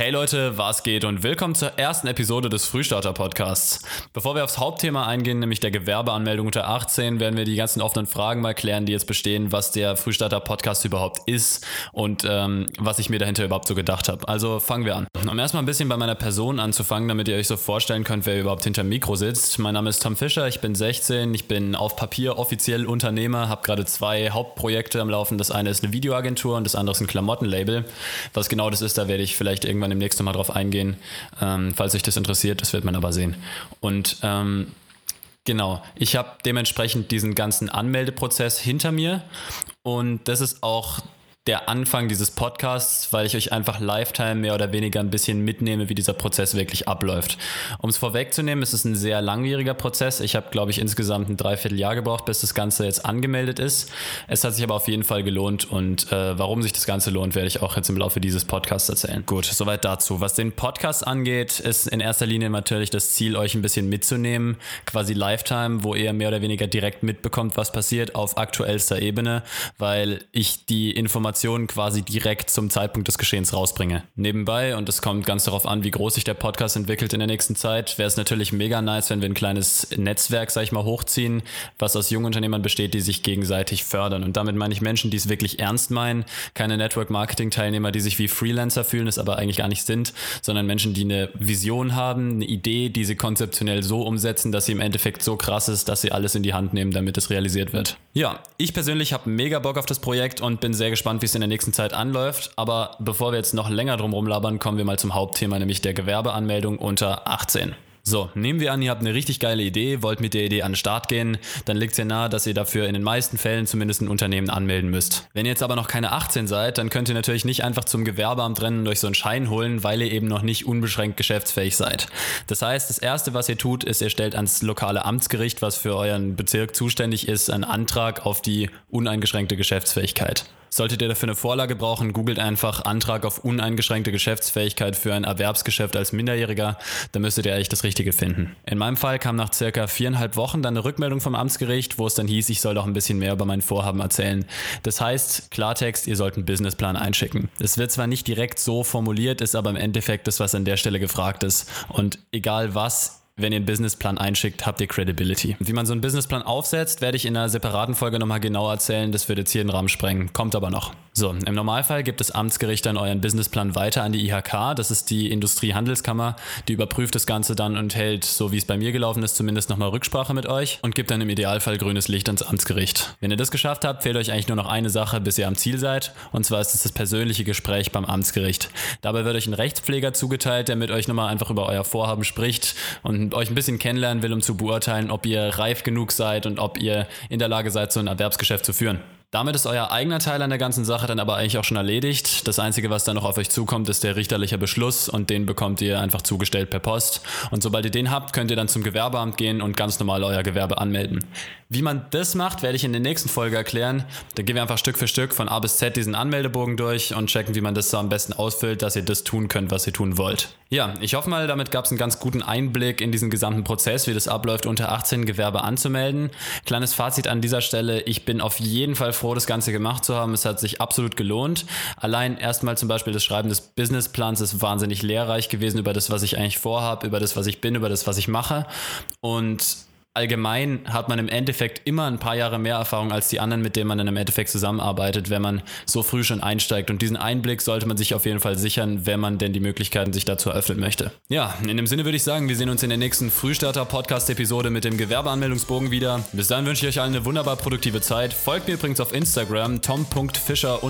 Hey Leute, was geht und willkommen zur ersten Episode des Frühstarter Podcasts. Bevor wir aufs Hauptthema eingehen, nämlich der Gewerbeanmeldung unter 18, werden wir die ganzen offenen Fragen mal klären, die jetzt bestehen, was der Frühstarter Podcast überhaupt ist und ähm, was ich mir dahinter überhaupt so gedacht habe. Also fangen wir an. Um erstmal ein bisschen bei meiner Person anzufangen, damit ihr euch so vorstellen könnt, wer überhaupt hinter Mikro sitzt. Mein Name ist Tom Fischer, ich bin 16, ich bin auf Papier offiziell Unternehmer, habe gerade zwei Hauptprojekte am Laufen. Das eine ist eine Videoagentur und das andere ist ein Klamottenlabel. Was genau das ist, da werde ich vielleicht irgendwann irgendwann demnächst nochmal drauf eingehen, ähm, falls euch das interessiert. Das wird man aber sehen. Und ähm, genau, ich habe dementsprechend diesen ganzen Anmeldeprozess hinter mir. Und das ist auch der Anfang dieses Podcasts, weil ich euch einfach Lifetime mehr oder weniger ein bisschen mitnehme, wie dieser Prozess wirklich abläuft. Um es vorwegzunehmen, es ist ein sehr langwieriger Prozess. Ich habe, glaube ich, insgesamt ein Dreivierteljahr gebraucht, bis das Ganze jetzt angemeldet ist. Es hat sich aber auf jeden Fall gelohnt und äh, warum sich das Ganze lohnt, werde ich auch jetzt im Laufe dieses Podcasts erzählen. Gut, soweit dazu. Was den Podcast angeht, ist in erster Linie natürlich das Ziel, euch ein bisschen mitzunehmen, quasi Lifetime, wo ihr mehr oder weniger direkt mitbekommt, was passiert auf aktuellster Ebene, weil ich die Informationen Informationen quasi direkt zum Zeitpunkt des Geschehens rausbringe. Nebenbei, und es kommt ganz darauf an, wie groß sich der Podcast entwickelt in der nächsten Zeit, wäre es natürlich mega nice, wenn wir ein kleines Netzwerk, sag ich mal, hochziehen, was aus jungen Unternehmern besteht, die sich gegenseitig fördern. Und damit meine ich Menschen, die es wirklich ernst meinen, keine Network-Marketing-Teilnehmer, die sich wie Freelancer fühlen, es aber eigentlich gar nicht sind, sondern Menschen, die eine Vision haben, eine Idee, die sie konzeptionell so umsetzen, dass sie im Endeffekt so krass ist, dass sie alles in die Hand nehmen, damit es realisiert wird. Ja, ich persönlich habe mega Bock auf das Projekt und bin sehr gespannt, wie es in der nächsten Zeit anläuft. Aber bevor wir jetzt noch länger drum rumlabern, kommen wir mal zum Hauptthema, nämlich der Gewerbeanmeldung unter 18. So, nehmen wir an, ihr habt eine richtig geile Idee, wollt mit der Idee an den Start gehen, dann liegt es ja nahe, dass ihr dafür in den meisten Fällen zumindest ein Unternehmen anmelden müsst. Wenn ihr jetzt aber noch keine 18 seid, dann könnt ihr natürlich nicht einfach zum Gewerbeamt rennen und euch so einen Schein holen, weil ihr eben noch nicht unbeschränkt geschäftsfähig seid. Das heißt, das Erste, was ihr tut, ist, ihr stellt ans lokale Amtsgericht, was für euren Bezirk zuständig ist, einen Antrag auf die uneingeschränkte Geschäftsfähigkeit. Solltet ihr dafür eine Vorlage brauchen, googelt einfach Antrag auf uneingeschränkte Geschäftsfähigkeit für ein Erwerbsgeschäft als Minderjähriger, dann müsstet ihr eigentlich das Richtige finden. In meinem Fall kam nach circa viereinhalb Wochen dann eine Rückmeldung vom Amtsgericht, wo es dann hieß, ich soll doch ein bisschen mehr über mein Vorhaben erzählen. Das heißt, Klartext, ihr sollt einen Businessplan einschicken. Es wird zwar nicht direkt so formuliert, ist aber im Endeffekt das, was an der Stelle gefragt ist. Und egal was, wenn ihr einen Businessplan einschickt, habt ihr Credibility. Wie man so einen Businessplan aufsetzt, werde ich in einer separaten Folge nochmal genau erzählen. Das wird jetzt hier den Rahmen sprengen. Kommt aber noch. So, im Normalfall gibt das Amtsgericht dann euren Businessplan weiter an die IHK. Das ist die Industriehandelskammer. Die überprüft das Ganze dann und hält, so wie es bei mir gelaufen ist, zumindest nochmal Rücksprache mit euch und gibt dann im Idealfall grünes Licht ans Amtsgericht. Wenn ihr das geschafft habt, fehlt euch eigentlich nur noch eine Sache, bis ihr am Ziel seid. Und zwar ist es das persönliche Gespräch beim Amtsgericht. Dabei wird euch ein Rechtspfleger zugeteilt, der mit euch nochmal einfach über euer Vorhaben spricht und euch ein bisschen kennenlernen will, um zu beurteilen, ob ihr reif genug seid und ob ihr in der Lage seid, so ein Erwerbsgeschäft zu führen. Damit ist euer eigener Teil an der ganzen Sache dann aber eigentlich auch schon erledigt. Das Einzige, was dann noch auf euch zukommt, ist der richterliche Beschluss und den bekommt ihr einfach zugestellt per Post. Und sobald ihr den habt, könnt ihr dann zum Gewerbeamt gehen und ganz normal euer Gewerbe anmelden. Wie man das macht, werde ich in der nächsten Folge erklären. Da gehen wir einfach Stück für Stück von A bis Z diesen Anmeldebogen durch und checken, wie man das so am besten ausfüllt, dass ihr das tun könnt, was ihr tun wollt. Ja, ich hoffe mal, damit gab es einen ganz guten Einblick in diesen gesamten Prozess, wie das abläuft, unter 18 Gewerbe anzumelden. Kleines Fazit an dieser Stelle, ich bin auf jeden Fall froh, das Ganze gemacht zu haben. Es hat sich absolut gelohnt. Allein erstmal zum Beispiel das Schreiben des Businessplans ist wahnsinnig lehrreich gewesen über das, was ich eigentlich vorhabe, über das, was ich bin, über das, was ich mache. Und allgemein hat man im Endeffekt immer ein paar Jahre mehr Erfahrung als die anderen, mit denen man dann im Endeffekt zusammenarbeitet, wenn man so früh schon einsteigt. Und diesen Einblick sollte man sich auf jeden Fall sichern, wenn man denn die Möglichkeiten sich dazu eröffnen möchte. Ja, in dem Sinne würde ich sagen, wir sehen uns in der nächsten Frühstarter-Podcast-Episode mit dem Gewerbeanmeldungsbogen wieder. Bis dann wünsche ich euch allen eine wunderbar produktive Zeit. Folgt mir übrigens auf Instagram, tom.fischer-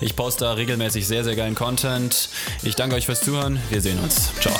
Ich poste da regelmäßig sehr, sehr geilen Content. Ich danke euch fürs Zuhören. Wir sehen uns. Ciao.